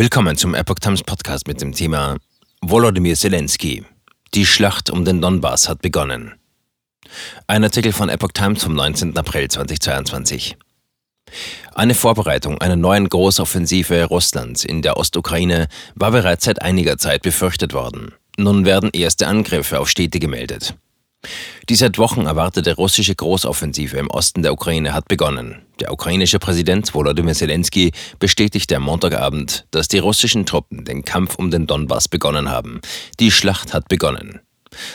Willkommen zum Epoch Times Podcast mit dem Thema Volodymyr Zelensky. Die Schlacht um den Donbass hat begonnen. Ein Artikel von Epoch Times vom 19. April 2022. Eine Vorbereitung einer neuen Großoffensive Russlands in der Ostukraine war bereits seit einiger Zeit befürchtet worden. Nun werden erste Angriffe auf Städte gemeldet. Die seit Wochen erwartete russische Großoffensive im Osten der Ukraine hat begonnen. Der ukrainische Präsident Volodymyr Zelensky bestätigte am Montagabend, dass die russischen Truppen den Kampf um den Donbass begonnen haben. Die Schlacht hat begonnen.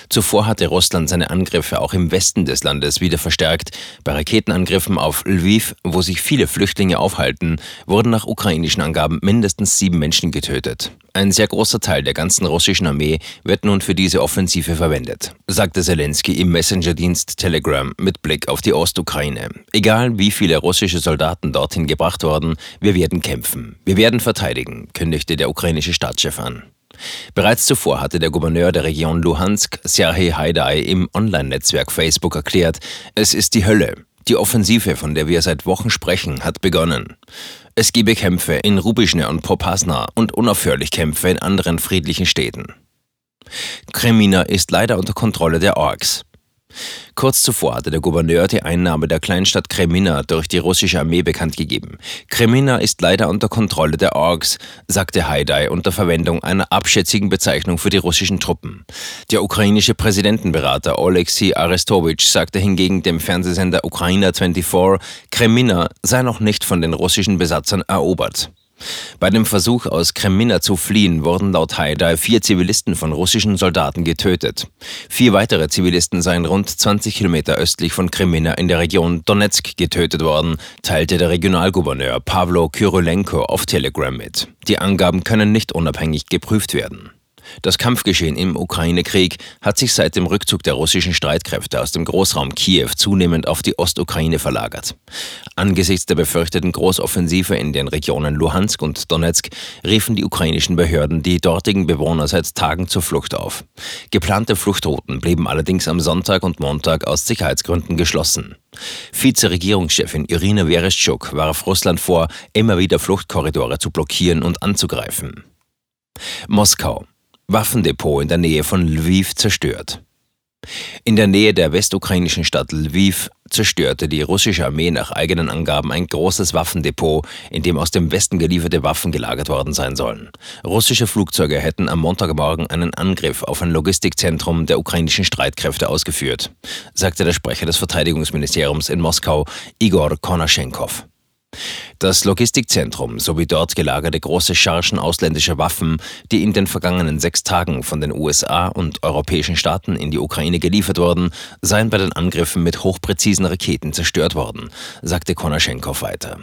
Zuvor hatte Russland seine Angriffe auch im Westen des Landes wieder verstärkt. Bei Raketenangriffen auf Lviv, wo sich viele Flüchtlinge aufhalten, wurden nach ukrainischen Angaben mindestens sieben Menschen getötet. Ein sehr großer Teil der ganzen russischen Armee wird nun für diese Offensive verwendet, sagte Zelensky im Messenger-Dienst Telegram mit Blick auf die Ostukraine. Egal wie viele russische Soldaten dorthin gebracht wurden, wir werden kämpfen. Wir werden verteidigen, kündigte der ukrainische Staatschef an. Bereits zuvor hatte der Gouverneur der Region Luhansk, Serhii Haidai, im Online-Netzwerk Facebook erklärt, es ist die Hölle. Die Offensive, von der wir seit Wochen sprechen, hat begonnen. Es gebe Kämpfe in Rubischne und Popasna und unaufhörlich Kämpfe in anderen friedlichen Städten. Kremina ist leider unter Kontrolle der Orks. Kurz zuvor hatte der Gouverneur die Einnahme der Kleinstadt Kremina durch die russische Armee bekannt gegeben. Kremina ist leider unter Kontrolle der Orks, sagte Haidai unter Verwendung einer abschätzigen Bezeichnung für die russischen Truppen. Der ukrainische Präsidentenberater Oleksiy Arestowitsch sagte hingegen dem Fernsehsender Ukraina 24, Kremina sei noch nicht von den russischen Besatzern erobert. Bei dem Versuch aus Kremina zu fliehen wurden laut Haidai vier Zivilisten von russischen Soldaten getötet. Vier weitere Zivilisten seien rund 20 Kilometer östlich von Kremina in der Region Donetsk getötet worden, teilte der Regionalgouverneur Pavlo Kyrylenko auf Telegram mit. Die Angaben können nicht unabhängig geprüft werden. Das Kampfgeschehen im Ukraine-Krieg hat sich seit dem Rückzug der russischen Streitkräfte aus dem Großraum Kiew zunehmend auf die Ostukraine verlagert. Angesichts der befürchteten Großoffensive in den Regionen Luhansk und Donetsk riefen die ukrainischen Behörden die dortigen Bewohner seit Tagen zur Flucht auf. Geplante Fluchtrouten blieben allerdings am Sonntag und Montag aus Sicherheitsgründen geschlossen. Vizeregierungschefin Irina Vereshchuk warf Russland vor, immer wieder Fluchtkorridore zu blockieren und anzugreifen. Moskau. Waffendepot in der Nähe von Lviv zerstört. In der Nähe der westukrainischen Stadt Lviv zerstörte die russische Armee nach eigenen Angaben ein großes Waffendepot, in dem aus dem Westen gelieferte Waffen gelagert worden sein sollen. Russische Flugzeuge hätten am Montagmorgen einen Angriff auf ein Logistikzentrum der ukrainischen Streitkräfte ausgeführt, sagte der Sprecher des Verteidigungsministeriums in Moskau, Igor Konaschenkov. Das Logistikzentrum sowie dort gelagerte große Chargen ausländischer Waffen, die in den vergangenen sechs Tagen von den USA und europäischen Staaten in die Ukraine geliefert wurden, seien bei den Angriffen mit hochpräzisen Raketen zerstört worden, sagte Konaschenkov weiter.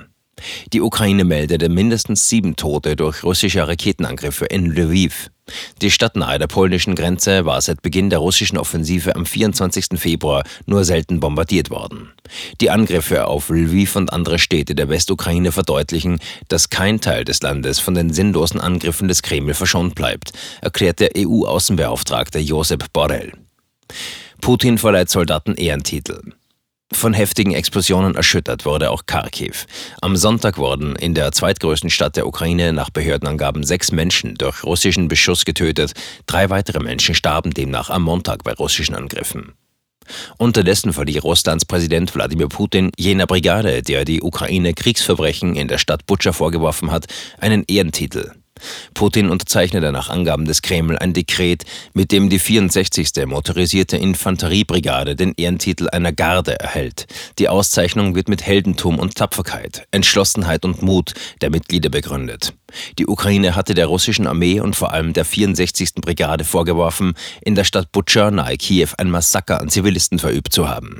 Die Ukraine meldete mindestens sieben Tote durch russische Raketenangriffe in Lviv. Die Stadt nahe der polnischen Grenze war seit Beginn der russischen Offensive am 24. Februar nur selten bombardiert worden. Die Angriffe auf Lviv und andere Städte der Westukraine verdeutlichen, dass kein Teil des Landes von den sinnlosen Angriffen des Kreml verschont bleibt, erklärt der EU-Außenbeauftragte Josep Borrell. Putin verleiht Soldaten Ehrentitel. Von heftigen Explosionen erschüttert wurde auch Kharkiv. Am Sonntag wurden in der zweitgrößten Stadt der Ukraine nach Behördenangaben sechs Menschen durch russischen Beschuss getötet. Drei weitere Menschen starben demnach am Montag bei russischen Angriffen. Unterdessen verlieh Russlands Präsident Wladimir Putin jener Brigade, der die Ukraine Kriegsverbrechen in der Stadt Butscha vorgeworfen hat, einen Ehrentitel. Putin unterzeichnete nach Angaben des Kreml ein Dekret, mit dem die 64. motorisierte Infanteriebrigade den Ehrentitel einer Garde erhält. Die Auszeichnung wird mit Heldentum und Tapferkeit, Entschlossenheit und Mut der Mitglieder begründet. Die Ukraine hatte der russischen Armee und vor allem der 64. Brigade vorgeworfen, in der Stadt Butscha nahe Kiew ein Massaker an Zivilisten verübt zu haben.